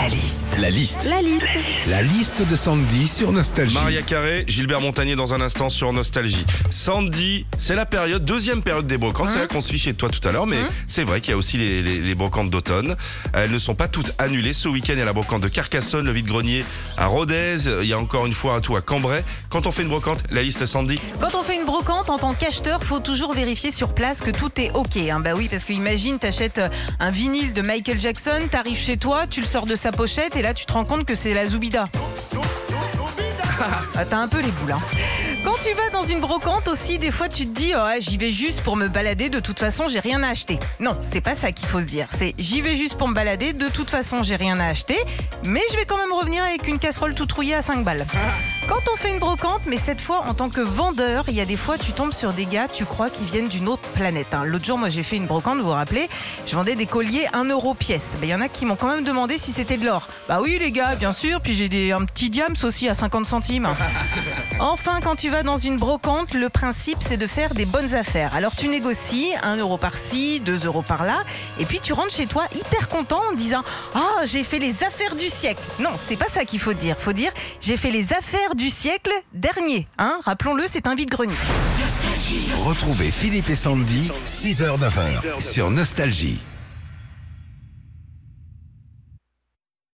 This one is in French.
La liste. La liste. La liste. La liste de Sandy sur Nostalgie. Maria Carré, Gilbert Montagnier dans un instant sur Nostalgie. Sandy, c'est la période, deuxième période des brocantes. C'est là qu'on se fichait de toi tout à l'heure, mais c'est vrai qu'il y a aussi les, les- les brocantes d'automne. Elles ne sont pas toutes annulées. Ce week-end, il y a la brocante de Carcassonne, le vide-grenier à Rodez. Il y a encore une fois un tout à Cambrai. Quand on fait une brocante, la liste Sandy. Quand on fait une brocante en tant qu'acheteur, faut toujours vérifier sur place que tout est ok. hein. Bah oui, parce que imagine, t'achètes euh, un vinyle de Michael Jackson, t'arrives chez toi, tu le sors de sa pochette et là tu te rends compte que c'est la Zoubida. Ah, T'as un peu les boules. hein. Quand tu vas dans une brocante aussi, des fois tu te dis oh, j'y vais juste pour me balader, de toute façon j'ai rien à acheter. Non, c'est pas ça qu'il faut se dire. C'est j'y vais juste pour me balader, de toute façon j'ai rien à acheter, mais je vais quand même revenir avec une casserole tout trouillée à 5 balles. Quand on fait une brocante, mais cette fois en tant que vendeur, il y a des fois tu tombes sur des gars, tu crois qu'ils viennent d'une autre planète. hein. L'autre jour, moi j'ai fait une brocante, vous vous rappelez, je vendais des colliers 1 euro pièce. Ben, Il y en a qui m'ont quand même demandé si c'était de l'or. Bah oui les gars, bien sûr, puis j'ai un petit diams aussi à 50 centimes. Enfin, quand tu vas dans une brocante, le principe c'est de faire des bonnes affaires. Alors tu négocies 1 euro par-ci, 2 euros par-là, et puis tu rentres chez toi hyper content en disant Ah, j'ai fait les affaires du siècle. Non, c'est pas ça qu'il faut dire. Faut dire J'ai fait les affaires du siècle dernier. Hein Rappelons-le, c'est un vide-grenier. Retrouvez Philippe et Sandy, 6h-9h sur Nostalgie.